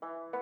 Bye.